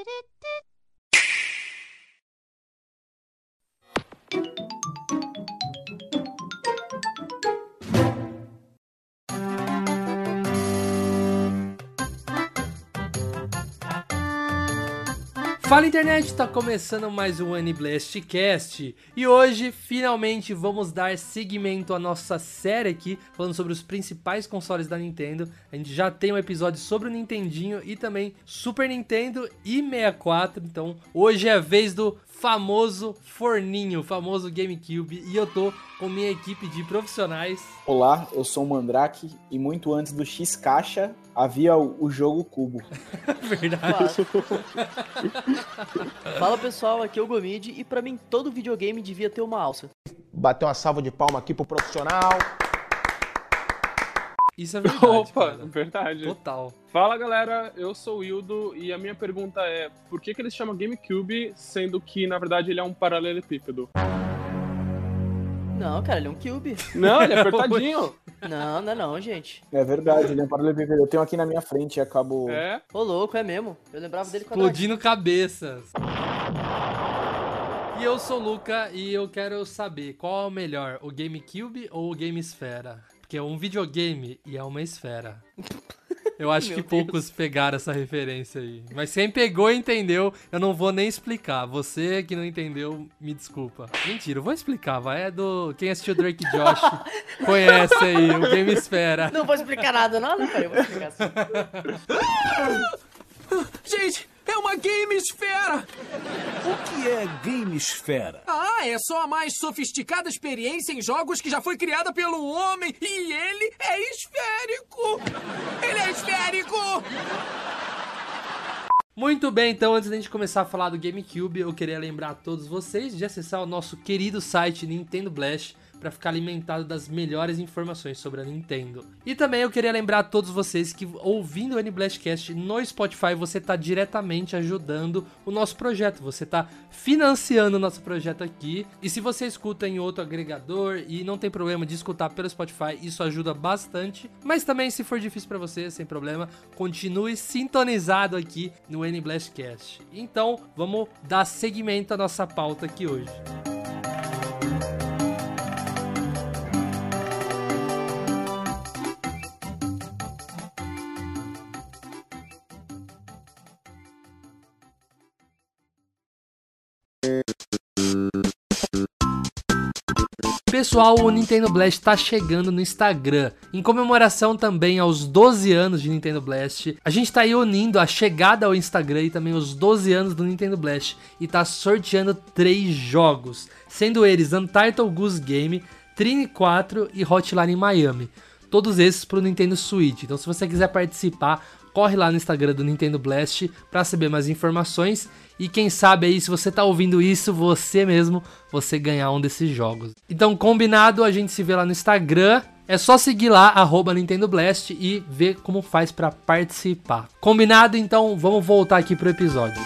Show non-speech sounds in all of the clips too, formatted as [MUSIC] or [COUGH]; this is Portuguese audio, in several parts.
テレテ Fala internet, tá começando mais um Aniblastcast e hoje finalmente vamos dar seguimento à nossa série aqui, falando sobre os principais consoles da Nintendo. A gente já tem um episódio sobre o Nintendinho e também Super Nintendo e 64, então hoje é a vez do famoso forninho, famoso GameCube e eu tô com minha equipe de profissionais. Olá, eu sou o Mandrake e muito antes do X Caixa havia o, o jogo Cubo. [LAUGHS] Verdade. Fala pessoal, aqui é o Gomid e pra mim todo videogame devia ter uma alça. Bater uma salva de palma aqui pro profissional. Isso é verdade. Opa, cara. verdade. Total. Fala galera, eu sou o Hildo e a minha pergunta é: por que, que eles chamam GameCube sendo que na verdade ele é um paralelepípedo? Não, cara, ele é um cube. Não, ele é [LAUGHS] apertadinho. Não, não é não, gente. É verdade, ele é um paralelepípedo. Eu tenho aqui na minha frente e acabo. é. Ô louco, é mesmo. Eu lembrava dele quando Explodindo cabeças. E eu sou o Luca e eu quero saber qual é o melhor, o GameCube ou o Game Esfera? Porque é um videogame e é uma esfera. [LAUGHS] Eu acho Meu que Deus. poucos pegaram essa referência aí. Mas quem pegou e entendeu, eu não vou nem explicar. Você que não entendeu, me desculpa. Mentira, eu vou explicar, vai. É do. Quem assistiu Drake Josh [LAUGHS] conhece aí, o Game Esfera. Não vou explicar nada, não, não, peraí, eu vou explicar assim. [LAUGHS] Gente, é uma Gamesfera! O que é Gamesfera? Ah, é só a mais sofisticada experiência em jogos que já foi criada pelo homem e ele é esférico! Ele é esférico! Muito bem, então antes da gente começar a falar do GameCube, eu queria lembrar a todos vocês de acessar o nosso querido site Nintendo Blast para ficar alimentado das melhores informações sobre a Nintendo. E também eu queria lembrar a todos vocês que ouvindo o N-Blastcast no Spotify, você está diretamente ajudando o nosso projeto, você está financiando o nosso projeto aqui. E se você escuta em outro agregador e não tem problema de escutar pelo Spotify, isso ajuda bastante. Mas também se for difícil para você, sem problema, continue sintonizado aqui no N-Blastcast. Então, vamos dar seguimento à nossa pauta aqui hoje. Pessoal, o Nintendo Blast tá chegando no Instagram. Em comemoração também aos 12 anos de Nintendo Blast, a gente tá aí unindo a chegada ao Instagram e também os 12 anos do Nintendo Blast e tá sorteando três jogos, sendo eles Untitled Goose Game, Trini 4 e Hotline Miami. Todos esses pro Nintendo Switch. Então, se você quiser participar, corre lá no Instagram do Nintendo Blast para saber mais informações e quem sabe aí se você tá ouvindo isso, você mesmo, você ganhar um desses jogos. Então, combinado, a gente se vê lá no Instagram. É só seguir lá, arroba Nintendo Blast e ver como faz para participar. Combinado? Então, vamos voltar aqui pro episódio.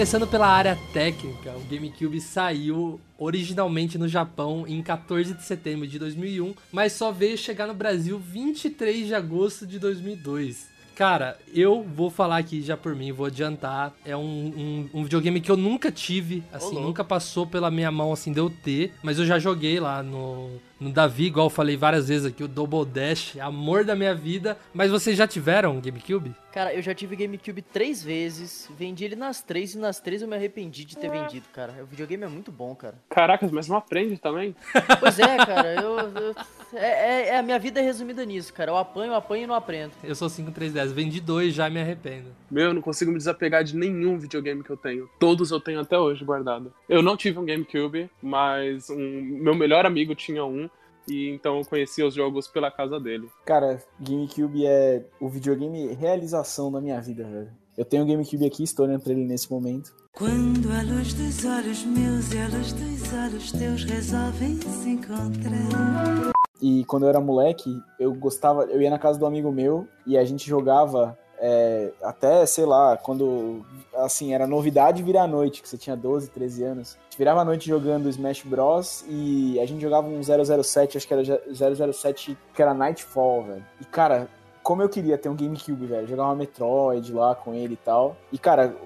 Começando pela área técnica, o GameCube saiu originalmente no Japão em 14 de setembro de 2001, mas só veio chegar no Brasil 23 de agosto de 2002. Cara, eu vou falar aqui já por mim, vou adiantar. É um, um, um videogame que eu nunca tive, assim, louco. nunca passou pela minha mão, assim, de eu ter. Mas eu já joguei lá no, no Davi, igual eu falei várias vezes aqui, o Double Dash, amor da minha vida. Mas vocês já tiveram um GameCube? Cara, eu já tive GameCube três vezes, vendi ele nas três e nas três eu me arrependi de ter vendido, cara. O videogame é muito bom, cara. Caracas, mas não aprende também? [LAUGHS] Pois é, cara, eu, eu É, é- é- a minha vida é resumida nisso, cara. Eu apanho, apanho e não aprendo. Eu sou 5310, vendi dois já me arrependo. Meu, eu não consigo me desapegar de nenhum videogame que eu tenho. Todos eu tenho até hoje guardado. Eu não tive um GameCube, mas um, meu melhor amigo tinha um. E então eu conhecia os jogos pela casa dele. Cara, GameCube é o videogame realização da minha vida, velho. Eu tenho o GameCube aqui, estou olhando pra ele nesse momento. Quando a luz dos olhos meus e a luz dos olhos teus resolvem se encontrar. E quando eu era moleque, eu gostava, eu ia na casa do amigo meu e a gente jogava é, até, sei lá, quando assim, era novidade virar noite, que você tinha 12, 13 anos. A gente virava a noite jogando Smash Bros. e a gente jogava um 007, acho que era 007, que era Nightfall, velho. E cara, como eu queria ter um GameCube, velho, jogar uma Metroid lá com ele e tal. E cara,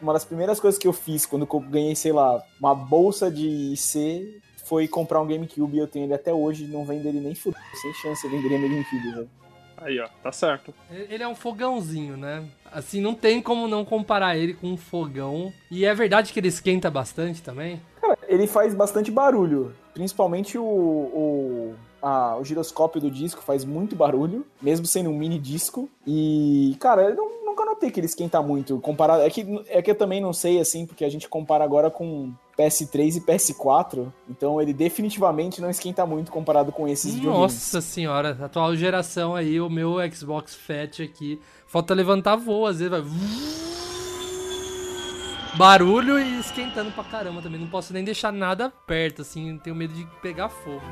uma das primeiras coisas que eu fiz quando eu ganhei, sei lá, uma bolsa de IC foi comprar um GameCube e eu tenho ele até hoje, não vendo ele nem fuder, sem chance eu venderia meu GameCube, velho. Aí, ó, tá certo. Ele é um fogãozinho, né? Assim, não tem como não comparar ele com um fogão. E é verdade que ele esquenta bastante também? Cara, ele faz bastante barulho. Principalmente o, o, a- o giroscópio do disco faz muito barulho, mesmo sendo um mini disco. E, cara, eu não- nunca notei que ele esquenta muito. Comparado, é, que, é que eu também não sei, assim, porque a gente compara agora com PS3 e PS4. Então ele definitivamente não esquenta muito comparado com esses. Nossa senhora, atual geração aí, o meu Xbox Fat aqui. Falta levantar voo, às vezes vai. [LAUGHS] Barulho e esquentando pra caramba também. Não posso nem deixar nada perto, assim, tenho medo de pegar fogo.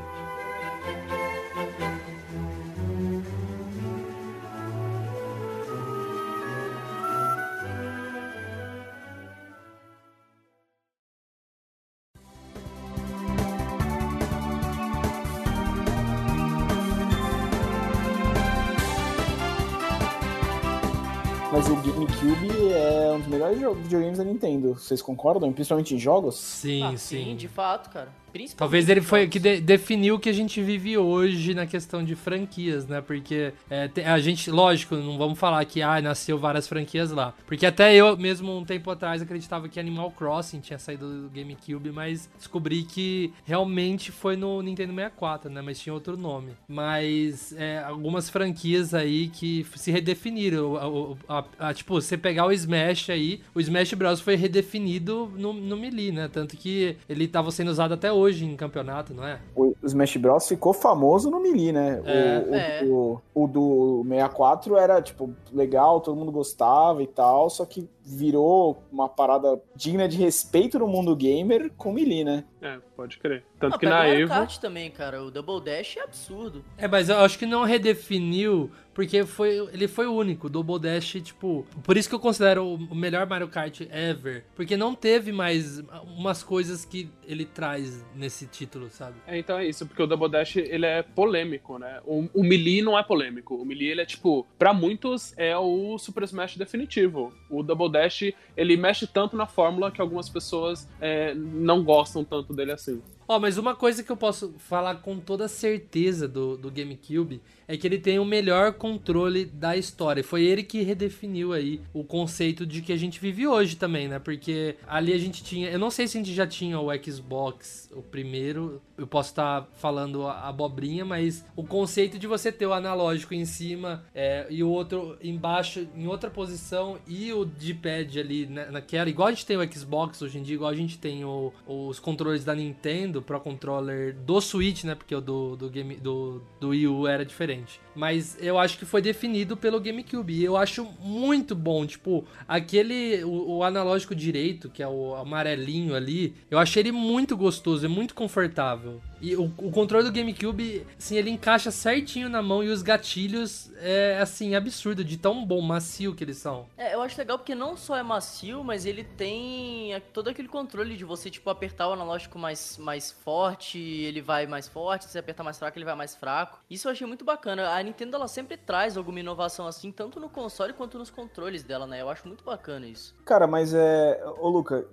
É um dos melhores videogames da Nintendo. Vocês concordam? Principalmente em jogos? Sim, Ah, sim. de fato, cara. Talvez ele foi que de- definiu o que a gente vive hoje na questão de franquias, né? Porque é, tem- a gente, lógico, não vamos falar que ah, nasceu várias franquias lá. Porque até eu mesmo um tempo atrás acreditava que Animal Crossing tinha saído do GameCube, mas descobri que realmente foi no Nintendo 64, né? Mas tinha outro nome. Mas é, algumas franquias aí que se redefiniram. O- a- a- tipo, você pegar o Smash aí, o Smash Bros. foi redefinido no, no Melee, né? Tanto que ele tava sendo usado até hoje em campeonato, não é? O Smash Bros ficou famoso no Melee, né? O- É. o, É. o- o do 64 era, tipo, legal, todo mundo gostava e tal, só que virou uma parada digna de respeito no mundo gamer com Melee, né? É, pode crer. Tanto Ah, que na Mario Evo. Kart também, cara. O Double Dash é absurdo. É, mas eu acho que não redefiniu, porque foi, ele foi o único. O Double Dash, tipo. Por isso que eu considero o o melhor Mario Kart ever. Porque não teve mais umas coisas que ele traz nesse título, sabe? É, então é isso, porque o Double Dash, ele é polêmico, né? O, o Melee não é polêmico. O Melee, ele é tipo, pra muitos, é o Super Smash definitivo. O Double Dash, ele mexe tanto na fórmula que algumas pessoas é, não gostam tanto dele assim. Ó, mas uma coisa que eu posso falar com toda certeza do, do GameCube é que ele tem o melhor controle da história. Foi ele que redefiniu aí o conceito de que a gente vive hoje também, né? Porque ali a gente tinha. Eu não sei se a gente já tinha o Xbox, o primeiro. Eu posso estar falando a abobrinha, mas o conceito de você ter o analógico em cima é, e o outro embaixo, em outra posição, e o D-pad ali né, naquela. Igual a gente tem o Xbox hoje em dia, igual a gente tem o- os controles da Nintendo, Pro Controller do Switch, né? Porque o do, do, game, do, do Wii U era diferente. Mas eu acho que foi definido pelo GameCube. E eu acho muito bom. Tipo, aquele. O, o analógico direito, que é o amarelinho ali, eu achei ele muito gostoso, é muito confortável. E o, o controle do GameCube, assim, ele encaixa certinho na mão e os gatilhos é, assim, absurdo, de tão bom, macio que eles são. É, eu acho legal porque não só é macio, mas ele tem todo aquele controle de você, tipo, apertar o analógico mais, mais forte, ele vai mais forte, se você apertar mais fraco, ele vai mais fraco. Isso eu achei muito bacana. A Nintendo, ela sempre traz alguma inovação assim, tanto no console quanto nos controles dela, né? Eu acho muito bacana isso. Cara, mas é. Ô, Luca,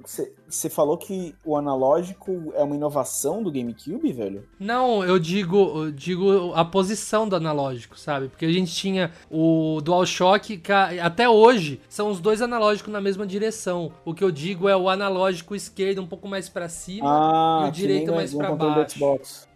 você falou que o analógico é uma inovação do GameCube, velho? Não, eu digo, eu digo a posição do analógico, sabe? Porque a gente tinha o DualShock, até hoje são os dois analógicos na mesma direção. O que eu digo é o analógico esquerdo um pouco mais pra cima Ah, e o direito mais pra controle baixo. do Xbox.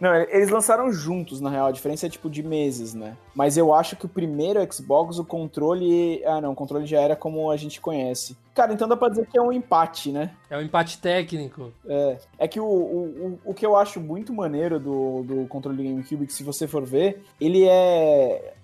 Não, eles lançaram juntos, na real. A diferença é tipo de meses, né? Mas eu acho que o primeiro Xbox, o controle. Ah, não, o controle já era como a gente conhece. Cara, então dá pra dizer que é um empate, né? É um empate técnico. É, é que o, o, o, o que eu acho muito maneiro do, do controle do GameCube, que se você for ver, ele é.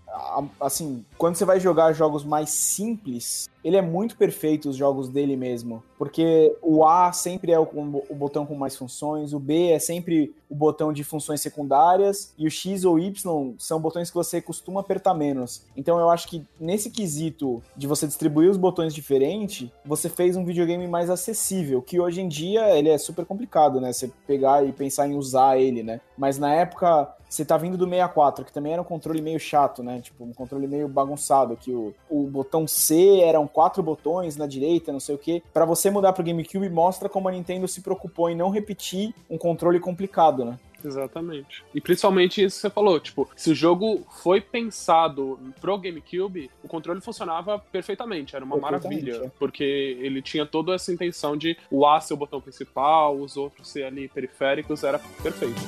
Assim, quando você vai jogar jogos mais simples, ele é muito perfeito, os jogos dele mesmo. Porque o A sempre é o, o botão com mais funções, o B é sempre o botão de funções secundárias, e o X ou Y são botões que você costuma apertar menos. Então eu acho que nesse quesito de você distribuir os botões diferente, você fez um videogame mais acessível, que hoje em dia ele é super complicado, né? Você pegar e pensar em usar ele, né? Mas na época você tá vindo do 64, que também era um controle meio chato, né? Tipo, um controle meio bagunçado, que o, o botão C eram quatro botões na direita, não sei o quê. Pra você mudar pro GameCube, mostra como a Nintendo se preocupou em não repetir um controle complicado, né? Exatamente. E principalmente isso que você falou, tipo, se o jogo foi pensado pro GameCube, o controle funcionava perfeitamente, era uma Perfeitamente, maravilha, é. porque ele tinha toda essa intenção de o A ser o botão principal, os outros ser ali periféricos, era perfeito.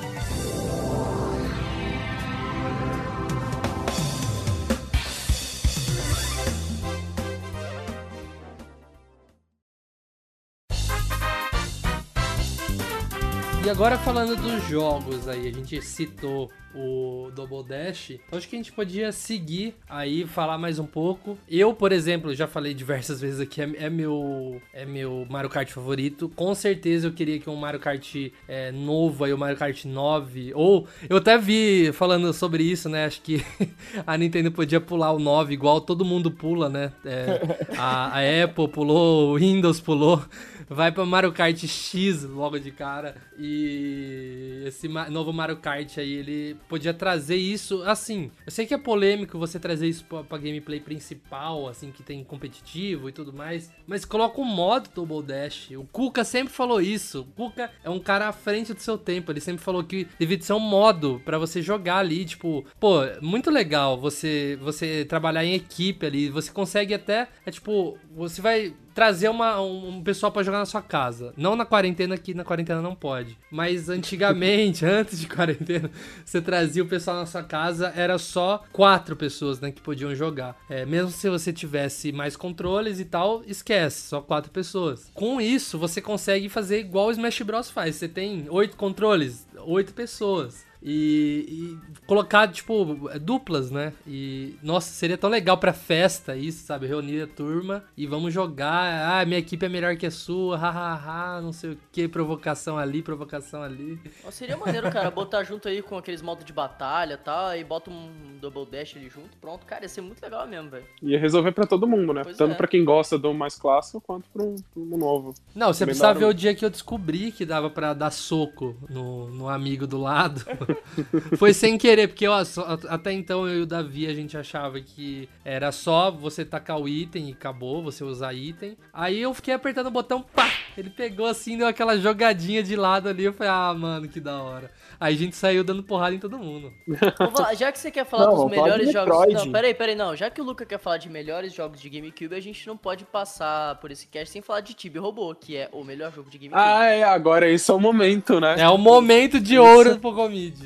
E agora falando dos jogos aí, a gente citou o Double Dash, então acho que a gente podia seguir aí, falar mais um pouco. Eu, por exemplo, já falei diversas [LAUGHS] vezes aqui, é, é meu é meu Mario Kart favorito. Com certeza eu queria que um Mario Kart é, novo aí, o Mario Kart 9, ou eu até vi falando sobre isso, né? Acho que [LAUGHS] a Nintendo podia pular o 9 igual todo mundo pula, né? É, a, a Apple pulou, o Windows pulou. Vai pra Mario Kart X logo de cara. E esse novo Mario Kart aí, ele podia trazer isso. Assim, eu sei que é polêmico você trazer isso pra, pra gameplay principal, assim, que tem competitivo e tudo mais. Mas coloca um modo Double Dash. O Kuka sempre falou isso. O Kuka é um cara à frente do seu tempo. Ele sempre falou que devia ser um modo pra você jogar ali. Tipo, pô, muito legal você, você trabalhar em equipe ali. Você consegue até. É tipo, você vai trazer uma, um, um pessoal pra jogar na sua casa. Não na quarentena, que na quarentena não pode. Mas antigamente, [LAUGHS] antes de quarentena, você trazia o pessoal na sua casa, era só quatro pessoas, né, que podiam jogar. É, mesmo se você tivesse mais controles e tal, esquece, só quatro pessoas. Com isso, você consegue fazer igual o Smash Bros faz. Você tem oito controles, oito pessoas. E, e colocar, tipo, duplas, né? E, nossa, seria tão legal pra festa isso, sabe? Reunir a turma e vamos jogar. Ah, minha equipe é melhor que a sua, hahaha, não sei o que, provocação ali, provocação ali. Seria maneiro, cara, botar junto aí com aqueles modos de batalha e tal, aí bota um Double Dash ali junto, pronto. Cara, ia ser muito legal mesmo, velho. Ia resolver pra todo mundo, né? Pois Tanto é. pra quem gosta do mais clássico, quanto pro, pro novo. Não, você precisava ver o dia que eu descobri que dava pra dar soco no, no amigo do lado. [LAUGHS] [LAUGHS] Foi sem querer, porque só- até então eu e o Davi a gente achava que era só você tacar o item e acabou, você usar item. Aí eu fiquei apertando o botão, pá! Ele pegou assim, deu aquela jogadinha de lado ali. Eu falei, ah, mano, que da hora. Aí a gente saiu dando porrada em todo mundo. [LAUGHS] Já que você quer falar Não, dos melhores jogos. Metroid. Não, peraí, peraí, não. Já que o Luca quer falar de melhores jogos de GameCube, a gente não pode passar por esse cast sem falar de Tibia Robô, que é o melhor jogo de GameCube. Ah, é, agora esse é o momento, né? É o momento de ouro do Pocomid.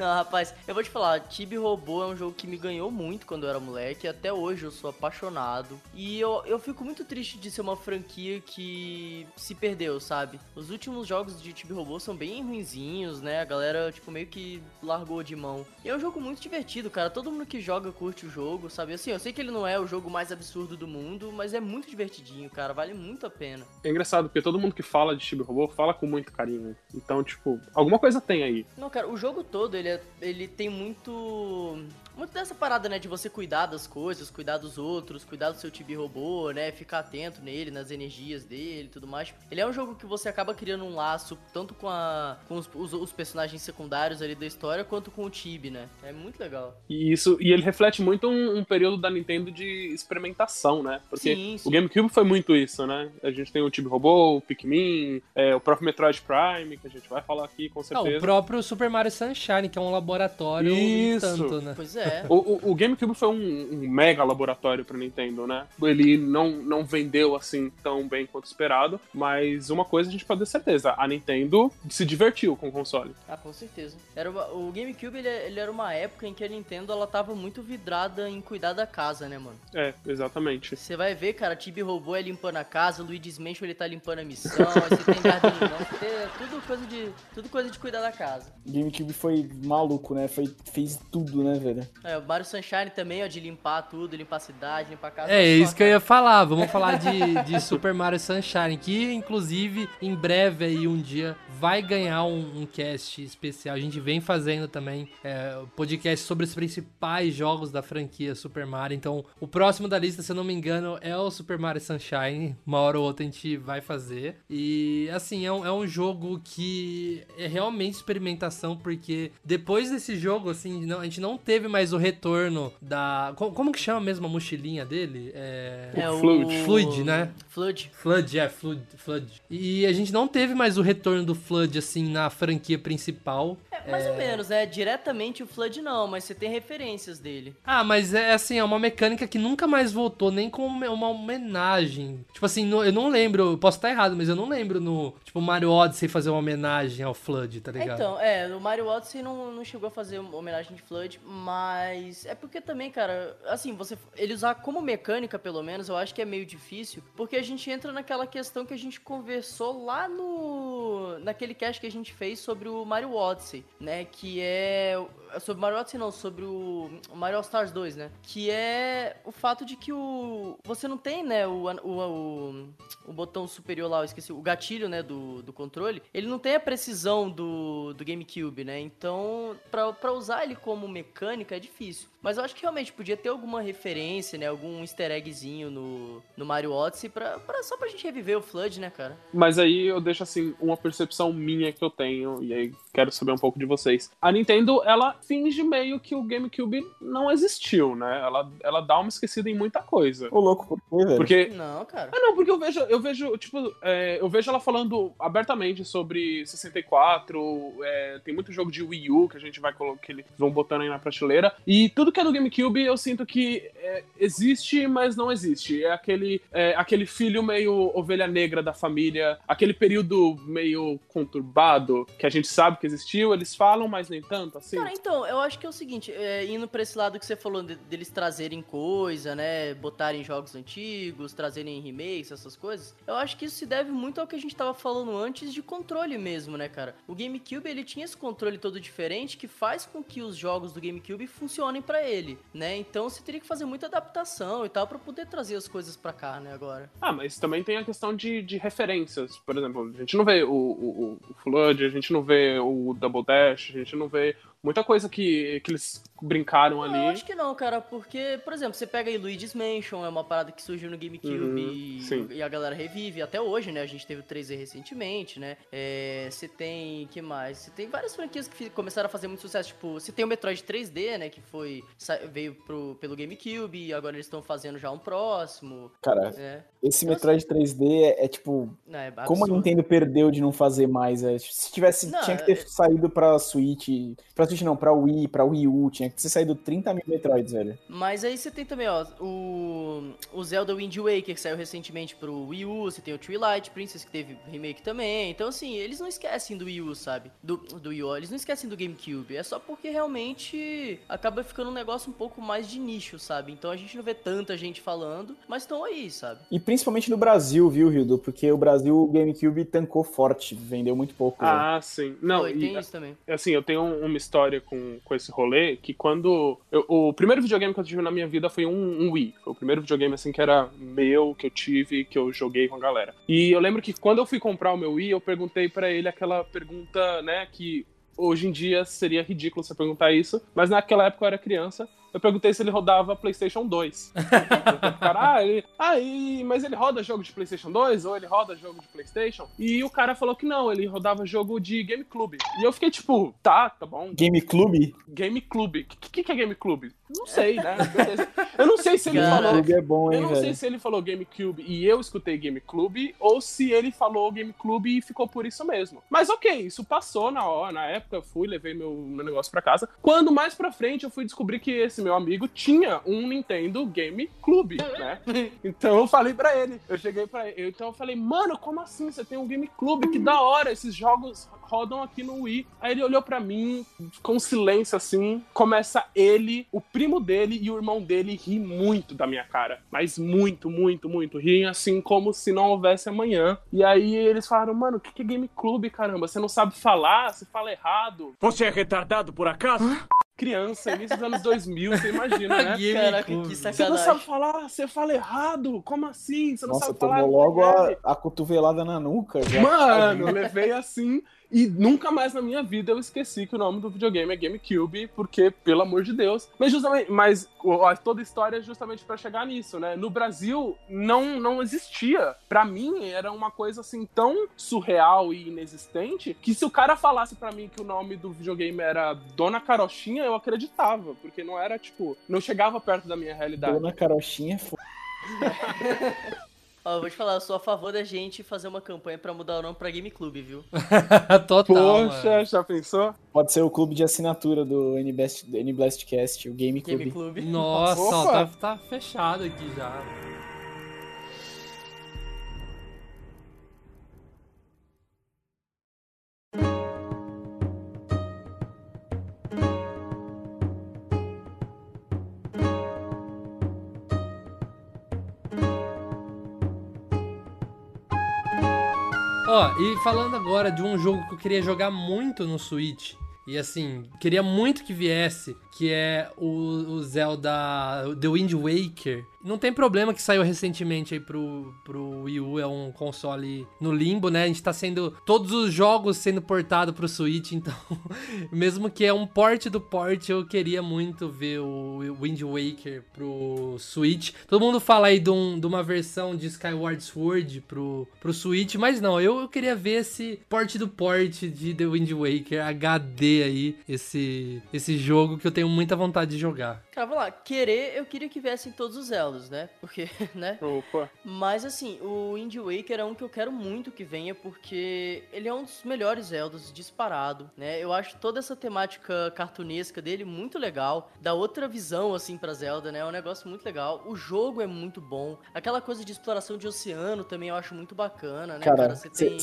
Não, rapaz, eu vou te falar, Tibi Robô é um jogo que me ganhou muito quando eu era moleque, e até hoje eu sou apaixonado. E eu, eu fico muito triste de ser uma franquia que se perdeu, sabe? Os últimos jogos de Tibi Robô são bem ruinzinhos, né? A galera, tipo, meio que largou de mão. E é um jogo muito divertido, cara. Todo mundo que joga curte o jogo, sabe? Assim, eu sei que ele não é o jogo mais absurdo do mundo, mas é muito divertidinho, cara. Vale muito a pena. É engraçado, porque todo mundo que fala de Chibi Robô fala com muito carinho. Então, tipo, alguma coisa tem aí. Não, cara, o jogo todo, ele, é- ele tem muito... Muito dessa parada, né, de você cuidar das coisas, cuidar dos outros, cuidar do seu tibi robô, né, ficar atento nele, nas energias dele e tudo mais. Ele é um jogo que você acaba criando um laço, tanto com, a, com os, os, os personagens secundários ali da história, quanto com o tibi, né. É muito legal. E isso, e ele reflete muito um, um período da Nintendo de experimentação, né? Porque Sim, sim. o GameCube foi muito isso, né? A gente tem o Chibi Robô, o Pikmin, é, o próprio Metroid Prime, que a gente vai falar aqui com certeza. o próprio Super Mario Sunshine, que é um laboratório Isso. tanto, né? Pois é, É. O, o- o GameCube foi um, um mega laboratório pra Nintendo, né? Ele não, não vendeu assim tão bem quanto esperado, mas uma coisa a gente pode ter certeza: a Nintendo se divertiu com o console. Ah, com certeza. Era uma- o GameCube, ele, ele era uma época em que a Nintendo, ela tava muito vidrada em cuidar da casa, né, mano? É, exatamente. Você vai ver, cara, Tibi Robô é limpando a casa, Luigi's Mansion ele tá limpando a missão, você tem Garden Knight, é tudo coisa de tudo coisa de cuidar da casa. GameCube foi maluco, né? Foi, fez tudo, né, velho? É, o Mario Sunshine também, ó, de limpar tudo, limpar a cidade, limpar a casa. É isso que eu ia falar. Vamos falar de, [LAUGHS] de Super Mario Sunshine, que inclusive em breve aí um dia vai ganhar um, um cast especial. A gente vem fazendo também é, podcast sobre os principais jogos da franquia Super Mario. Então, o próximo da lista, se eu não me engano, é o Super Mario Sunshine. Uma hora ou outra a gente vai fazer. E assim, é um, é um jogo que é realmente experimentação, porque depois desse jogo, assim, não- a gente não teve mais o retorno da. co- Como, que chama mesmo a mochilinha dele? É. É o Fluid. Fluid, né? Flood. Flood, é, Flood, Flood. E a gente não teve mais o retorno do Flood, assim, na franquia principal. É, mais ou menos, né? Diretamente o Flood não, mas você tem referências dele. Ah, mas é assim, é uma mecânica que nunca mais voltou, nem como uma- uma homenagem. Tipo assim, no- eu não lembro, eu posso estar errado, mas eu não lembro no, tipo, Mario Odyssey fazer uma homenagem ao Flood, tá ligado? Então, é, o Mario Odyssey não, não chegou a fazer uma homenagem de Flood, mas é porque também, cara, assim, você ele usar como mecânica, pelo menos, eu acho que é meio difícil, porque a gente entra naquela questão que a gente conversou lá no naquele cast que a gente fez sobre o Mario Odyssey, né, que é sobre Mario Odyssey não, sobre o, Mario All Stars 2, né, que é o fato de que o você não tem, né, o, o, o, o botão superior lá, eu esqueci, o gatilho, né, do, do controle, ele não tem a precisão do, do GameCube, né? Então, pra usar ele como mecânica difícil. Mas eu acho que realmente podia ter alguma referência, né? Algum easter eggzinho no, no Mario Odyssey pra, pra, só pra gente reviver o Flood, né, cara? Mas aí eu deixo assim uma percepção minha que eu tenho e aí quero saber um pouco de vocês. A Nintendo, ela finge meio que o GameCube não existiu, né? Ela, ela dá uma esquecida em muita coisa. Ô, louco, por quê, velho? Porque Não, cara. Ah, não, porque eu vejo, eu vejo, tipo, é, eu vejo ela falando abertamente sobre 64, é, tem muito jogo de Wii U que a gente vai colocar, que eles vão botando aí na prateleira, e tudo que é do GameCube eu sinto que é, existe, mas não existe. É aquele, é, aquele filho meio ovelha negra da família, aquele período meio conturbado que a gente sabe que existiu, eles falam, mas nem tanto, assim. Cara, então, eu acho que é o seguinte, é, indo pra esse lado que você falou de- deles trazerem coisa, né? Botarem jogos antigos, trazerem remakes, essas coisas. Eu acho que isso se deve muito ao que a gente tava falando antes de controle mesmo, né, cara? O GameCube, ele tinha esse controle todo diferente que faz com que os jogos do GameCube funcionem pra ele, né? Então você teria que fazer muita adaptação e tal pra poder trazer as coisas pra cá, né, agora. Ah, mas também tem a questão de, de referências. Por exemplo, a gente não vê o, o, o Flood, a gente não vê o Double Dash, a gente não vê muita coisa que, que eles brincaram ali. Eu acho que não, cara, porque, por exemplo, você pega aí Luigi's Mansion, é uma parada que surgiu no GameCube Uhum, e, e a galera revive até hoje, né? A gente teve o 3D recentemente, né? É, você tem, que mais? Você tem várias franquias que começaram a fazer muito sucesso, tipo, você tem o Metroid 3D, né? Que foi, veio pro, pelo GameCube e agora eles estão fazendo já um próximo, Cara, né? esse Então, Metroid 3D é, é tipo. Não, é Como a. Nintendo perdeu de não fazer mais? é, se tivesse. Não, tinha que ter é- saído pra Switch. Pra Switch não, pra Wii, pra Wii U. Tinha que ter saído 30 mil Metroids, velho. Mas aí você tem também, ó, o, o Zelda Wind Waker, que saiu recentemente pro Wii U, você tem o Twilight Princess, que teve remake também. Então, assim, eles não esquecem do Wii U, sabe? Do, do Wii U, eles não esquecem do GameCube. É só porque realmente acaba ficando um negócio um pouco mais de nicho, sabe? Então a gente não vê tanta gente falando, mas estão aí, sabe? E principalmente no Brasil, viu, Rildo? Porque o Brasil, o GameCube tancou forte, vendeu muito pouco. velho. Ah, sim. Não, Foi, e, tem isso também. assim, eu tenho um- uma história com, com esse rolê que quando. eu- o primeiro videogame que eu tive na minha vida foi um, um Wii. Foi o primeiro videogame assim que era meu, que eu tive, que eu joguei com a galera. E eu lembro que quando eu fui comprar o meu Wii, eu perguntei pra ele aquela pergunta, né, que hoje em dia seria ridículo você perguntar isso, mas naquela época eu era criança. Eu perguntei se ele rodava PlayStation 2. o [LAUGHS] cara, ah, ele, ah e- mas ele roda jogo de PlayStation 2 ou ele roda jogo de PlayStation? E o cara falou que não, ele rodava jogo de GameCube. E eu fiquei tipo, tá, tá bom. GameCube? GameCube. O que, que é GameCube? Não sei, né? Beleza. Eu não sei se ele Caraca. falou. GameCube é bom, Eu hein, não sei velho? se ele falou GameCube e eu escutei GameCube, ou se ele falou GameCube e ficou por isso mesmo. Mas ok, isso passou na hora, na época, eu fui, levei meu, meu negócio pra casa. Quando mais pra frente eu fui descobrir que esse esse meu amigo tinha um Nintendo Game Club, né? [LAUGHS] Então eu falei pra ele, eu cheguei pra ele, então eu falei, mano, como assim? Você tem um Game Club? Que da hora, esses jogos rodam aqui no Wii. Aí ele olhou pra mim, com silêncio assim, começa ele, o primo dele e o irmão dele rir muito da minha cara. Mas muito, muito, muito. Riem assim como se não houvesse amanhã. E aí eles falaram, mano, o que que é Game Club, caramba? Você não sabe falar, você fala errado. Você é retardado por acaso? Criança, início dos anos 2000, você imagina, né? [LAUGHS] Game Caraca, Club. que Você não sacanagem. sabe falar, você fala errado. Como assim? Você não Nossa, sabe falar. tomou logo É. a, a cotovelada na nuca. Já. Mano, eu levei assim e nunca mais na minha vida eu esqueci que o nome do videogame é GameCube, porque, pelo amor de Deus. Mas justamente, mas ó, toda a história é justamente pra chegar nisso, né? No Brasil não não existia. Pra mim era uma coisa assim tão surreal e inexistente que se o cara falasse pra mim que o nome do videogame era Dona Carochinha, eu acreditava, porque não era tipo, não chegava perto da minha realidade. Dona Carochinha é foda. [LAUGHS] Ó, eu vou te falar, eu sou a favor da gente fazer uma campanha pra mudar o nome pra Game Club, viu? [LAUGHS] Total. Poxa, mano. já pensou? Pode ser o clube de assinatura do NBlastcast, o Game Club. Game Club. Nossa, ó, tá, tá fechado aqui já. Ó, e falando agora de um jogo que eu queria jogar muito no Switch, e assim, queria muito que viesse, que é o, o Zelda The Wind Waker. Não tem problema que saiu recentemente aí pro, pro Wii U, é um console no limbo, né? A gente tá sendo. Todos os jogos sendo portados pro Switch, então. [LAUGHS] mesmo que é um port do port, eu queria muito ver o Wind Waker pro Switch. Todo mundo fala aí de, um- de uma versão de Skyward Sword pro, pro Switch, mas não, eu, eu queria ver esse port do port de The Wind Waker HD aí, esse, esse jogo que eu tenho muita vontade de jogar. Vamos lá. Querer, eu queria que viessem todos os Zeldas, né? Porque, [LAUGHS] né? Opa. Mas assim, o Wind Waker é um que eu quero muito que venha, porque ele é um dos melhores Zeldas disparado, né? Eu acho toda essa temática cartunesca dele muito legal, dá outra visão assim pra Zelda, né? É um negócio muito legal. O jogo é muito bom. Aquela coisa de exploração de oceano também eu acho muito bacana, né, Cara, Você tem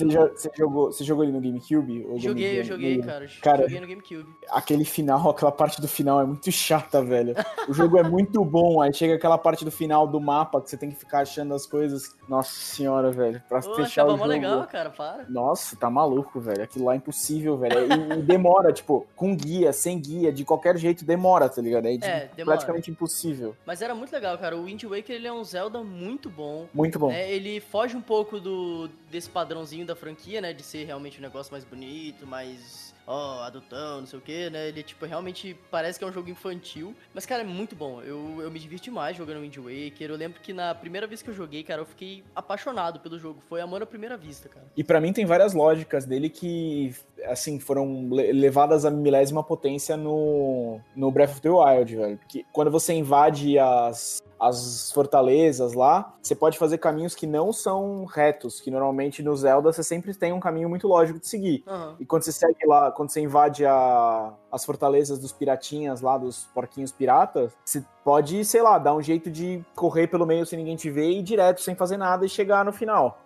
jogou, você jogou ele no GameCube? Ou Joguei, eu Game- joguei, Game- cara. Cara, Joguei no GameCube. aquele final, [LAUGHS] aquela parte do final é muito chata, velho. O jogo é muito bom, aí chega aquela parte do final do mapa que você tem que ficar achando as coisas. Nossa senhora, velho. Pra Pô, fechar o jogo. legal, cara, para. Nossa, tá maluco, velho. Aquilo lá é impossível, velho. E, e demora, tipo, com guia, sem guia, de qualquer jeito demora, tá ligado? É, É, demora. praticamente impossível. Mas era muito legal, cara. O Wind Waker ele é um Zelda muito bom. Muito bom. né? Ele foge um pouco do desse padrãozinho da franquia, né? De ser realmente um negócio mais bonito, mais. Ó, adultão, não sei o que, né? Ele, tipo, realmente parece que é um jogo infantil. Mas, cara, é muito bom. Eu, eu me divirti mais jogando Wind Waker. Eu lembro que na primeira vez que eu joguei, cara, eu fiquei apaixonado pelo jogo. Foi amor à primeira vista, cara. E pra mim tem várias lógicas dele que, assim, foram le- levadas à milésima potência no, no Breath of the Wild, velho. Que quando você invade as, as fortalezas lá, você pode fazer caminhos que não são retos, que normalmente no Zelda você sempre tem um caminho muito lógico de seguir. Aham. E quando você segue lá, quando você invade a- as fortalezas dos piratinhas lá, dos porquinhos piratas, você pode, sei lá, dar um jeito de correr pelo meio sem ninguém te ver e ir direto, sem fazer nada e chegar no final.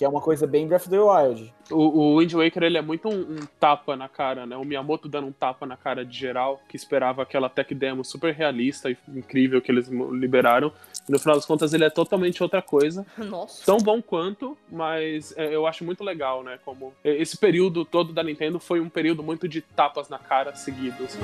Que é uma coisa bem Breath of the Wild. O, o Wind Waker, ele é muito um, um tapa na cara, né? O Miyamoto dando um tapa na cara de geral, que esperava aquela tech demo super realista e incrível que eles liberaram. E no final das contas, ele é totalmente outra coisa. [LAUGHS] Nossa. Tão bom quanto, mas é, eu acho muito legal, né? Como esse período todo da Nintendo foi um período muito de tapas na cara seguidos.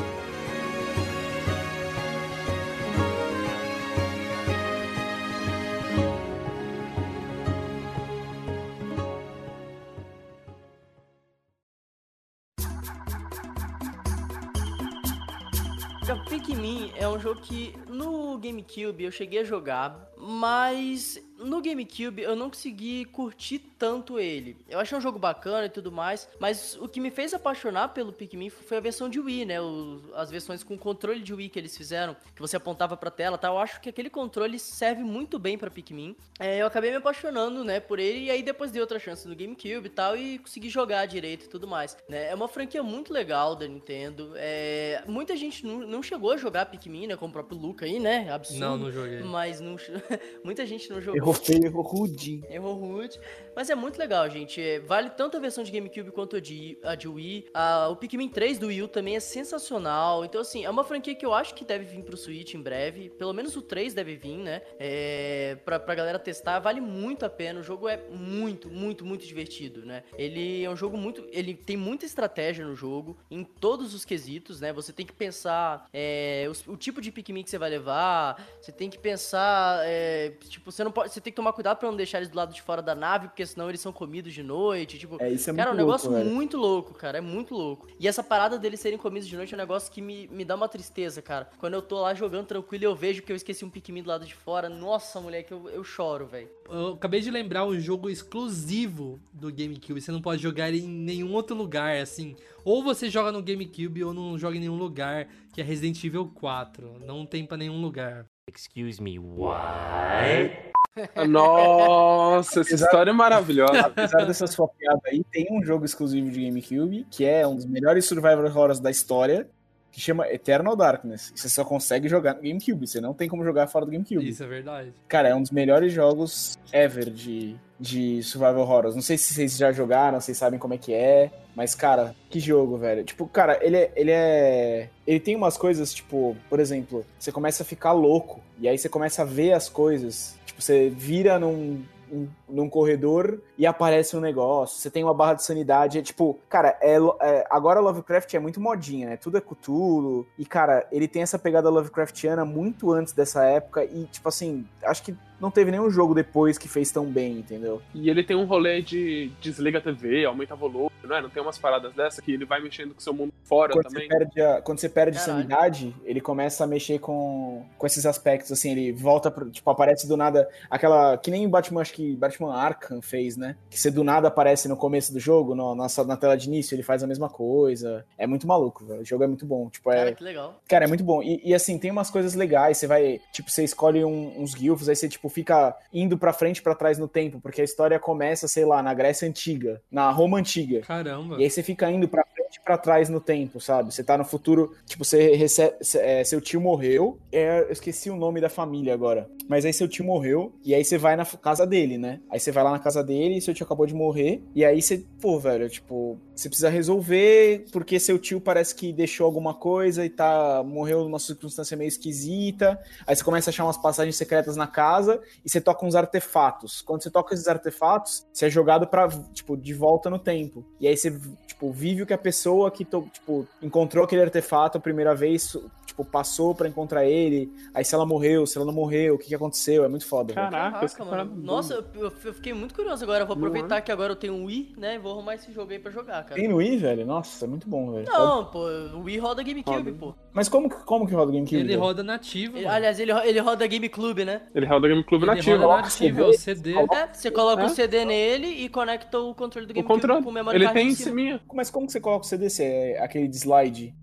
Jogo que no GameCube eu cheguei a jogar, mas no GameCube eu não consegui curtir tanto ele. Eu achei um jogo bacana e tudo mais, mas o que me fez apaixonar pelo Pikmin foi a versão de Wii, né? O- as versões com controle de Wii que eles fizeram, que você apontava pra tela, tá? Eu acho que aquele controle serve muito bem pra Pikmin. É, eu acabei me apaixonando, né, por ele e aí depois dei outra chance no GameCube e tal e consegui jogar direito e tudo mais, né? É uma franquia muito legal da Nintendo. É, muita gente não, não chegou a jogar Pikmin, né, como o próprio Luca aí, né? Absurdo. Não, não joguei. Mas não, [LAUGHS] muita gente não jogou. Errou feio, errou rude. Errou rude. Mas é muito legal, gente. É, Vale tanto a versão de GameCube quanto a de, a de Wii. Ah, o Pikmin 3 do Wii U também é sensacional. Então, assim, é uma franquia que eu acho que deve vir pro Switch em breve. Pelo menos o 3 deve vir, né? É, pra, pra galera testar. Vale muito a pena. O jogo é muito, muito, muito divertido, né? Ele é um jogo muito. Ele tem muita estratégia no jogo, em todos os quesitos, né? Você tem que pensar é, os- o, tipo de Pikmin que você vai levar. Você tem que pensar. é, tipo, você não pode. Você tem que tomar cuidado pra não deixar eles do lado de fora da nave, porque senão eles são comidos de noite. Tipo, É, isso é cara, é um muito negócio louco, velho. muito louco, cara. É muito louco. E essa parada deles serem comidos de noite é um negócio que me, me dá uma tristeza, cara. Quando eu tô lá jogando tranquilo e eu vejo que eu esqueci um Pikmin do lado de fora, nossa, moleque, eu, eu choro, velho. Eu acabei de lembrar um jogo exclusivo do GameCube. Você não pode jogar ele em nenhum outro lugar, assim. Ou você joga no GameCube ou não joga em nenhum lugar, que é Resident Evil 4. Não tem pra nenhum lugar. Excuse me, what? Nossa, essa história é maravilhosa. Apesar dessa sua piada aí, tem um jogo exclusivo de GameCube, que é um dos melhores survival horrors da história, que chama Eternal Darkness. E Você só consegue jogar no GameCube, você não tem como jogar fora do GameCube. Isso é verdade. Cara, é um dos melhores jogos ever de, de survival horrors. Não sei se vocês já jogaram, vocês sabem como é que é, mas, cara, que jogo, velho. Tipo, cara, ele é, ele é... Ele tem umas coisas, tipo, por exemplo, você começa a ficar louco, e aí você começa a ver as coisas. Tipo, você vira num, num, num corredor e aparece um negócio. Você tem uma barra de sanidade. É tipo, cara, é, é- agora Lovecraft é muito modinha, né? Tudo é Cthulhu. E, cara, ele tem essa pegada Lovecraftiana muito antes dessa época. E, tipo assim, acho que não teve nenhum jogo depois que fez tão bem, entendeu? E ele tem um rolê de desliga a TV, aumenta volume, não é? Não tem umas paradas dessa que ele vai mexendo com o seu mundo fora Quando também. você perde, a, quando você perde Caralho. sanidade, ele começa a mexer com, com esses aspectos, assim, ele volta, pro, tipo, aparece do nada, aquela, que nem o Batman, acho que Batman Arkham fez, né? Que você do nada aparece no começo do jogo, no, na, na tela de início, ele faz a mesma coisa. É muito maluco, velho. O jogo é muito bom, tipo, é... Cara, que legal. Cara, é muito bom. E, e, assim, tem umas coisas legais. Você vai, tipo, você escolhe um- uns guilfos, aí você, tipo, fica indo pra frente e pra trás no tempo, porque a história começa, sei lá, na Grécia Antiga, na Roma Antiga. Caramba. E aí você fica indo pra pra trás no tempo, sabe? Você tá no futuro, tipo, você recebe. é, seu tio morreu. É, eu esqueci o nome da família agora. Mas aí seu tio morreu. E aí você vai na casa dele, né? Aí você vai lá na casa dele e seu tio acabou de morrer. E aí você, pô, velho, tipo, você precisa resolver porque seu tio parece que deixou alguma coisa e tá. morreu numa circunstância meio esquisita. Aí você começa a achar umas passagens secretas na casa e você toca uns artefatos. Quando você toca esses artefatos, você é jogado pra, tipo, de volta no tempo. E aí você, tipo, vive o que a pessoa que, to- tipo, encontrou aquele artefato a primeira vez, tipo, passou pra encontrar ele. Aí se ela morreu, se ela não morreu, o que, que aconteceu. É muito foda. Caraca, mano. boa. Nossa, eu, eu fiquei muito curioso agora. Eu vou é? aproveitar que agora eu tenho um Wii, né? E vou arrumar esse jogo aí pra jogar, cara. Tem no Wii, velho? Nossa, é muito bom, velho. Não, pô, o Wii roda GameCube, pô. Mas como, que- como que roda o GameCube? Ele velho? roda nativo. Ele- aliás, ele, ele roda GameCube, né? Ele roda GameCube Ele nativo. roda nativo, é o CD. É, você coloca É? o CD nele e conecta o controle do O GameCube controle. com o memory Ele card tem em cima. Mas como que você coloca o CD? Você é aquele de slide?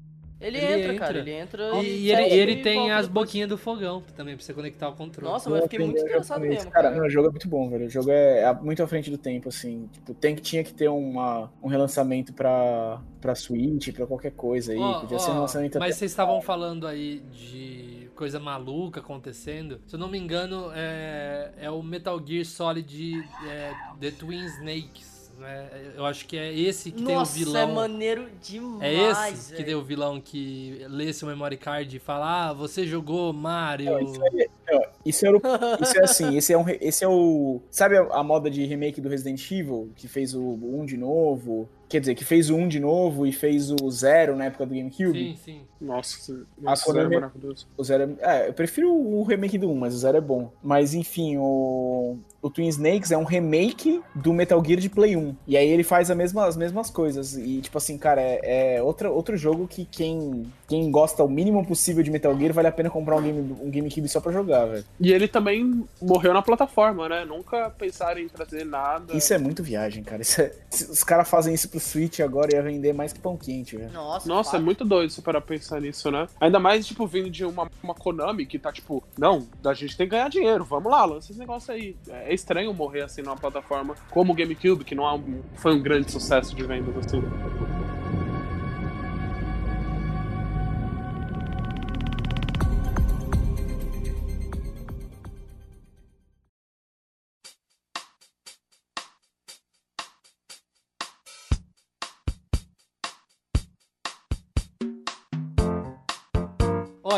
Ele, Ele entra, cara, entra. ele entra E, e ele, ele tem as boquinhas do fogão também, pra você conectar o controle. Nossa, mas eu fiquei muito interessado mesmo, Cara, cara. não, o jogo é muito bom, velho. O jogo é, é muito à frente do tempo, assim. Tipo, tem que, tinha que ter uma, um relançamento pra, pra Switch, pra qualquer coisa aí. Ó, Podia ser um relançamento mas até- vocês estavam falando aí de coisa maluca acontecendo. Se eu não me engano, é, é o Metal Gear Solid é, The Twin Snakes. Né? Eu acho que é esse que Nossa, tem o é vilão. maneiro demais, É esse que velho. tem o vilão que lê seu memory card e fala: Ah, você jogou Mario. Isso, aí, ó, isso, era o- isso é [LAUGHS] assim, esse é, um, esse é o. Sabe a, a moda de remake do Resident Evil, que fez o 1 de novo? quer dizer, que fez o 1 de novo e fez o 0 na época do GameCube. Sim, sim. Nossa, nossa zero é Konami- maravilhoso. O zero é, é, eu prefiro o remake do 1, mas o zero é bom. Mas enfim, o, o Twin Snakes é um remake do Metal Gear de Play 1. E aí ele faz a mesma, as mesmas coisas. E tipo assim, cara, é, é outra, outro jogo que quem, quem gosta o mínimo possível de Metal Gear vale a pena comprar um, game, um GameCube só pra jogar, velho. E ele também morreu na plataforma, né? Nunca pensaram em trazer nada. Isso é muito viagem, cara. Isso é- se os caras fazem isso pro Switch agora ia vender mais que pão quente, velho. Nossa, Nossa, é muito doido para pensar nisso, né? Ainda mais, tipo, vindo de uma, uma Konami que tá, tipo, não, a gente tem que ganhar dinheiro, vamos lá, lança esse negócio aí. É estranho morrer assim numa plataforma como o GameCube, que não é um- foi um grande sucesso de vendas, assim.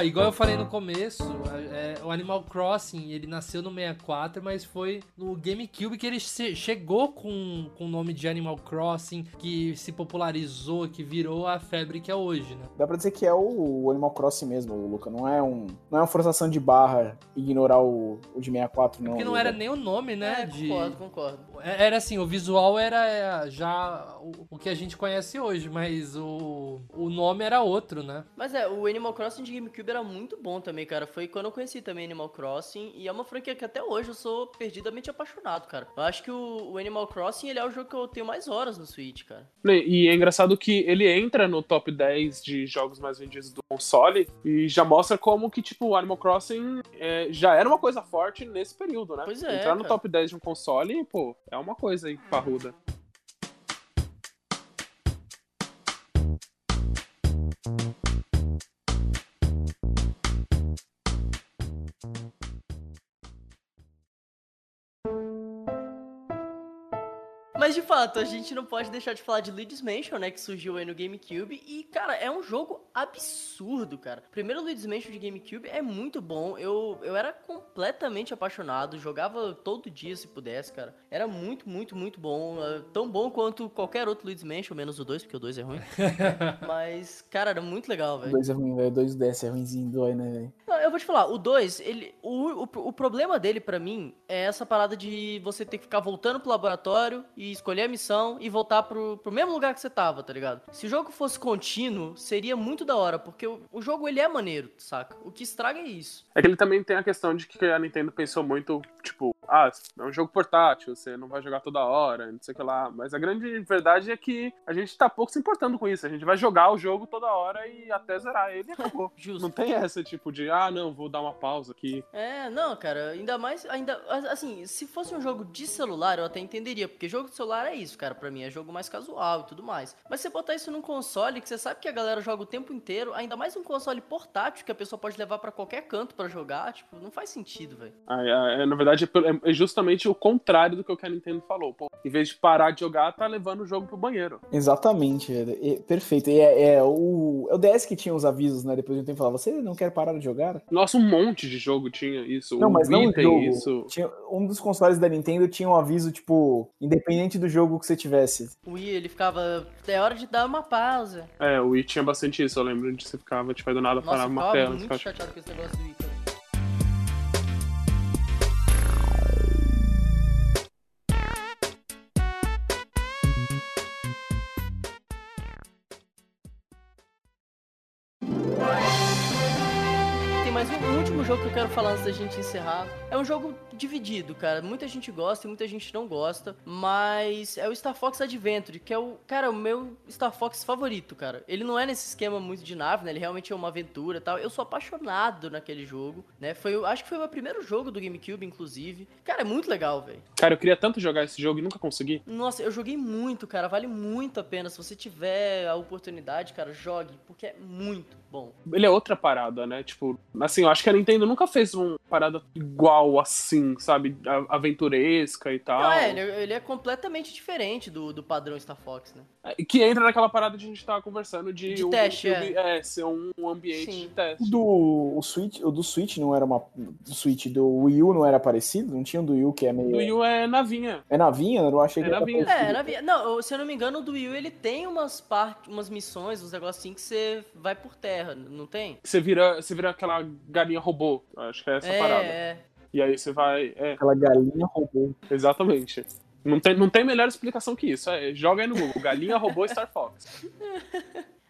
Igual eu falei no começo, é, o Animal Crossing, ele nasceu no 64, mas foi no GameCube que ele chegou com, com o nome de Animal Crossing, que se popularizou, que virou a febre que é hoje, né? Dá pra dizer que é o, o Animal Crossing mesmo, Luca. Não é, um, não é uma forçação de barra ignorar o, o de 64, não. Porque não Luca. era nem o nome, né? É, de... concordo, concordo. É- Era assim, o visual era é, já o, o que a gente conhece hoje, mas o, o nome era outro, né? Mas é, o Animal Crossing de GameCube era muito bom também, cara. Foi quando eu conheci também Animal Crossing. E é uma franquia que até hoje eu sou perdidamente apaixonado, cara. Eu acho que o, o Animal Crossing ele é o jogo que eu tenho mais horas no Switch, cara. E é engraçado que ele entra no top 10 de jogos mais vendidos do console e já mostra como que, tipo, o Animal Crossing é, já era uma coisa forte nesse período, né? Pois é, Entrar no cara. top 10 de um console, pô, é uma coisa aí, parruda. A gente não pode deixar de falar de Luigi's Mansion, né? Que surgiu aí no GameCube. E, cara, é um jogo absurdo, cara. Primeiro, Luigi's Mansion de GameCube é muito bom. Eu, eu era completamente apaixonado. Jogava todo dia se pudesse, cara. Era muito, muito, muito bom. É, Tão bom quanto qualquer outro Luigi's Mansion, menos o 2, porque o 2 é ruim. [LAUGHS] Mas, cara, era muito legal, O velho. 2 é ruim, velho. O 2 desce, é ruimzinho, dói, né, velho? Eu vou te falar, o 2, ele. O, o, o problema dele, pra mim, é essa parada de você ter que ficar voltando pro laboratório e escolher a missão e voltar pro, pro mesmo lugar que você tava, tá ligado? Se o jogo fosse contínuo, seria muito da hora, porque o, o jogo ele é maneiro, saca? O que estraga é isso. É que ele também tem a questão de que a Nintendo pensou muito, tipo, ah, é um jogo portátil, você não vai jogar toda hora, não sei o que lá. Mas a grande verdade é que a gente tá pouco se importando com isso. A gente vai jogar o jogo toda hora e até zerar ele acabou. [LAUGHS] Justo. Não tem essa, tipo, de, ah, não, vou dar uma pausa aqui. É, não, cara, ainda mais, ainda, assim, se fosse um jogo de celular, eu até entenderia, porque jogo de celular é isso, cara, pra mim, é jogo mais casual e tudo mais. Mas você botar isso num console, que você sabe que a galera joga o tempo inteiro, ainda mais um console portátil, que a pessoa pode levar pra qualquer canto pra jogar, tipo, não faz sentido, velho. Ah, é- é, na verdade, é é justamente o contrário do que o que a Nintendo falou. Pô, em vez de parar de jogar, tá levando o jogo pro banheiro. Exatamente, velho. E- perfeito. E é, é o, é o DS que tinha os avisos, né? Depois de um tempo falava, você não quer parar de jogar? Nossa, um monte de jogo tinha isso. Não, o mas Wii não tem jogo. isso. Tinha, um dos consoles da Nintendo tinha um aviso, tipo, independente do jogo que você tivesse. O Wii, ele ficava, é hora de dar uma pausa. É, o Wii tinha bastante isso. Eu lembro de você ficava, tipo, do nada Nossa, parava eu uma tela. muito você ficava, chateado com esse negócio do Wii, cara. Jogo que eu quero falar antes da gente encerrar. É um jogo dividido, cara. Muita gente gosta e muita gente não gosta. Mas é o Star Fox Adventure, que é o, cara, o meu Star Fox favorito, cara. Ele não é nesse esquema muito de nave, né? Ele realmente é uma aventura e tal. Eu sou apaixonado naquele jogo, né? Foi, acho que foi o meu primeiro jogo do GameCube, inclusive. Cara, é muito legal, velho. Cara, eu queria tanto jogar esse jogo e nunca consegui. Nossa, eu joguei muito, cara. Vale muito a pena. Se você tiver a oportunidade, cara, jogue, porque é muito bom. Ele é outra parada, né? Tipo, assim, eu acho que a Nintendo Nintendo nunca fez uma parada igual assim, sabe? A- Aventuresca e tal. Não, é, ele, ele é completamente diferente do, do padrão Star Fox, né? É, Que entra naquela parada que a gente tava conversando de, De o- teste, é. é. ser um ambiente Sim. de teste. O do o Switch, o do Switch não era uma. Do Switch do Wii U não era parecido? Não tinha um do Wii U que é meio. Do Wii U é navinha. É navinha? Eu achei É que era navinha. parecido. É, na vi- não, se eu não me engano, o do Wii U, ele tem umas partes, umas missões, uns negocinhos assim que você vai por terra, não tem? Você vira, você vira aquela galinha robô. Acho que é essa é, parada. é. E aí você vai. É, Aquela galinha robô. exatamente. Não tem, não tem melhor explicação que isso. É, joga aí no Google. Galinha robô [LAUGHS] Star Fox.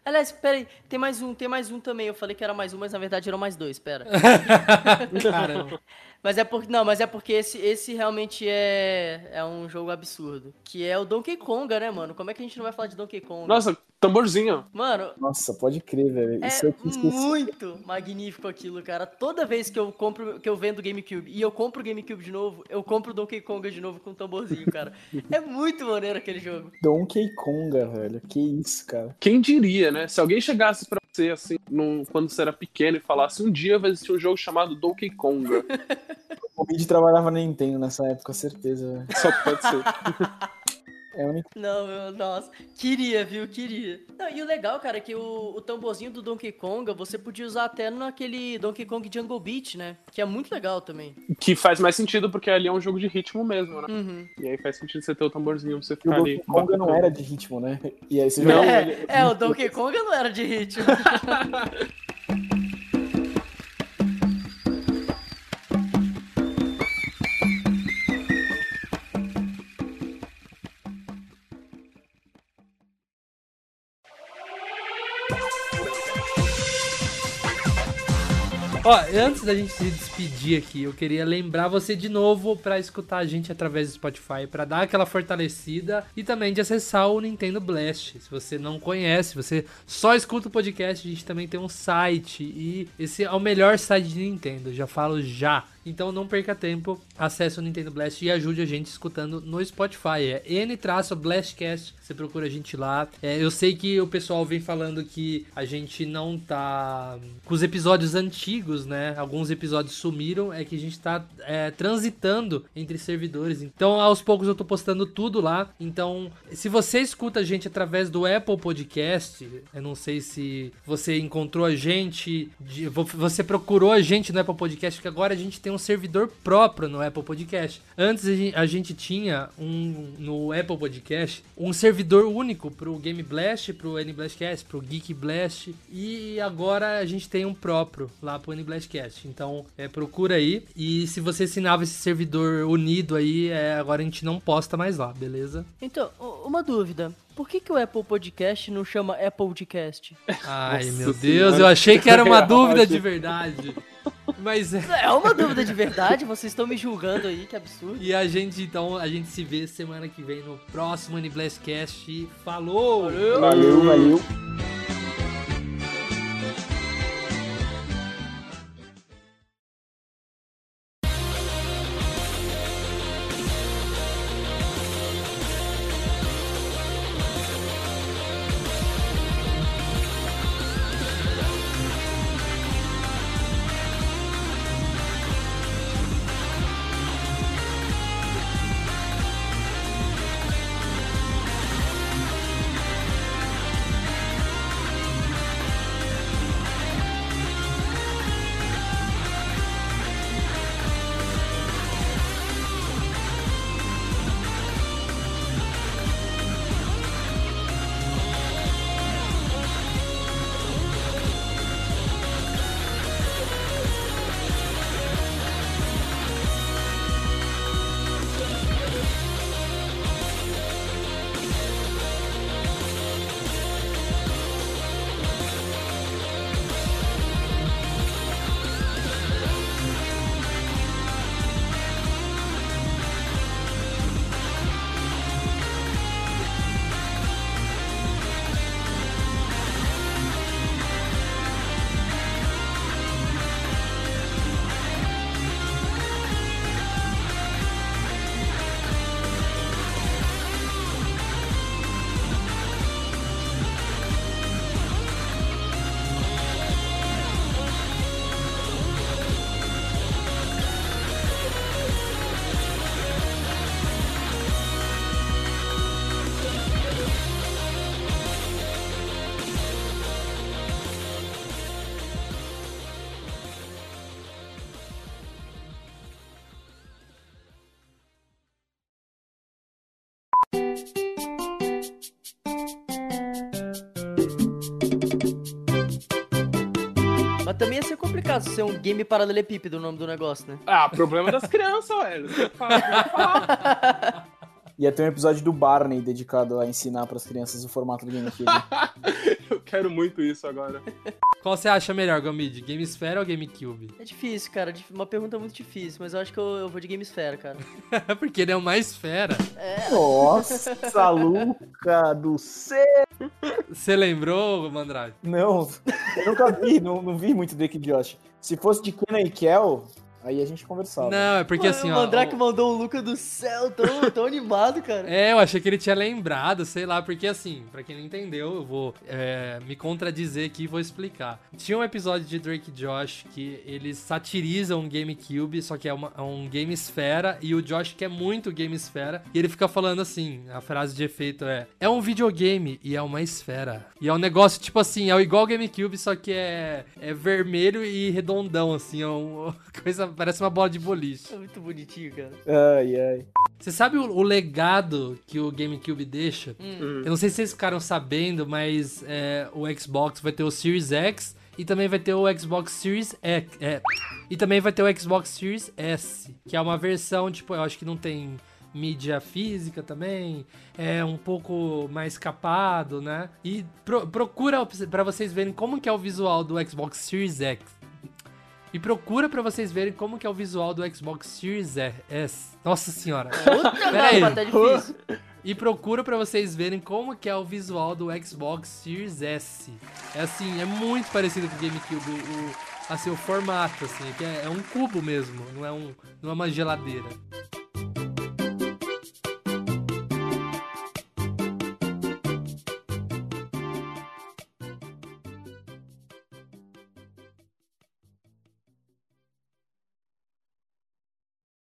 Aliás, peraí, tem mais um, tem mais um também. Eu falei que era mais um, mas na verdade eram mais dois, pera. [LAUGHS] Caramba. Mas é porque. Não, mas é porque esse, esse realmente é, é um jogo absurdo. Que é o Donkey Konga, né, mano? Como é que a gente não vai falar de Donkey Kong? Nossa, tamborzinho. Mano, Nossa, pode crer, velho. é Isso esqueci. muito magnífico aquilo, cara. Toda vez que eu compro, que eu vendo GameCube e eu compro o GameCube de novo, eu compro o Donkey Konga de novo com o tamborzinho, cara. [LAUGHS] é muito maneiro aquele jogo. Donkey Konga, velho. Que isso, cara. Quem diria, né? Se alguém chegasse pra você, assim, num- quando você era pequeno e falasse um dia vai existir um jogo chamado Donkey Konga. [LAUGHS] O Mid trabalhava na Nintendo nessa época, certeza, velho. Só pode ser. [LAUGHS] É a única. Não, meu, nossa. Queria, viu? Queria. Não, e o legal, cara, é que o, o tamborzinho do Donkey Konga você podia usar até naquele Donkey Kong Jungle Beat, né? Que é muito legal também. Que faz mais sentido, porque ali é um jogo de ritmo mesmo, né? Uhum. E aí faz sentido você ter o tamborzinho pra você E o ficar ali. Donkey Konga não era de ritmo, né? E aí você Não, joga- é, é, o Donkey Konga não era de ritmo. [LAUGHS] Ó, antes da gente se despedir aqui, eu queria lembrar você de novo pra escutar a gente através do Spotify, pra dar aquela fortalecida e também de acessar o Nintendo Blast. Se você não conhece, você só escuta o podcast, a gente também tem um site e esse é o melhor site de Nintendo, já falo já. Então não perca tempo, acesse o Nintendo Blast e ajude a gente escutando no Spotify. É N-Blastcast, você procura a gente lá. É, eu sei que o pessoal vem falando que a gente não tá com os episódios antigos, né? Alguns episódios sumiram, é que a gente tá é, transitando entre servidores. Então aos poucos eu tô postando tudo lá. Então se você escuta a gente através do Apple Podcast, eu não sei se você encontrou a gente, você procurou a gente no Apple Podcast, que agora a gente tem um servidor próprio no Apple Podcast. Antes a gen- a gente tinha um no Apple Podcast um servidor único pro Game Blast, pro N Blastcast, pro Geek Blast e agora a gente tem um próprio lá pro N Blastcast. Então é, procura aí e se você assinava esse servidor unido aí, é, agora a gente não posta mais lá, beleza? Então, uma dúvida. Por que, que o Apple Podcast não chama Apple Podcast? Ai Nossa meu Deus, Senhora. eu achei que era uma [LAUGHS] dúvida de verdade. Mas é. É uma dúvida de verdade, vocês estão me julgando aí, que absurdo. E a gente, então, a gente se vê semana que vem no próximo Aniblastcast. Falou! Valeu, valeu. Mas ser complicado ser um game paralelepípedo o nome do negócio, né? Ah, problema das crianças, velho. Você fala. [LAUGHS] Ia ter um episódio do Barney dedicado a ensinar pras crianças o formato do GameCube. [LAUGHS] Eu quero muito isso agora. Qual você acha melhor, Gomid? GameSphere ou GameCube? É difícil, cara. Uma pergunta muito difícil, mas eu acho que eu, eu vou de Gamesfera, cara. [LAUGHS] Porque ele é o mais fera. Nossa, [LAUGHS] Luca do céu! Você lembrou, Mandrade? Não, eu nunca vi, não, não vi muito Drake e Josh. Se fosse de Kenan e Kel, aí a gente conversava. Não, é porque assim, o ó. Mandrake o- mandou um Luca do céu tão, [LAUGHS] tão animado, cara. É, eu achei que ele tinha lembrado, sei lá, porque assim, pra quem não entendeu, eu vou é, me contradizer aqui e vou explicar. Tinha um episódio de Drake e Josh que eles satirizam um GameCube, só que é, uma- é um Game Esfera, e o Josh quer muito Game Esfera, e ele fica falando assim, a frase de efeito é, é um videogame e é uma esfera. E é um negócio, tipo assim, é igual GameCube, só que é, é vermelho e redondão, assim, é uma [LAUGHS] coisa, parece uma bola de boliche. É muito bonitinho, cara. Ai, ai. Você sabe o, o legado que o GameCube deixa? Hum. Eu não sei se vocês ficaram sabendo, mas é, o Xbox vai ter o Series X e também vai ter o Xbox Series X. É, e também vai ter o Xbox Series S, que é uma versão, tipo, eu acho que não tem mídia física também, é um pouco mais capado, né? E pro- procura pra vocês verem como que é o visual do Xbox Series X. E procura pra vocês verem como que é o visual do Xbox Series S. Nossa senhora. [LAUGHS] Puta merda, tá difícil. E procura pra vocês verem como que é o visual do Xbox Series S. É assim, é muito parecido com o GameCube, o, assim, o formato, assim, que é, é um cubo mesmo, não é, um, não é uma geladeira.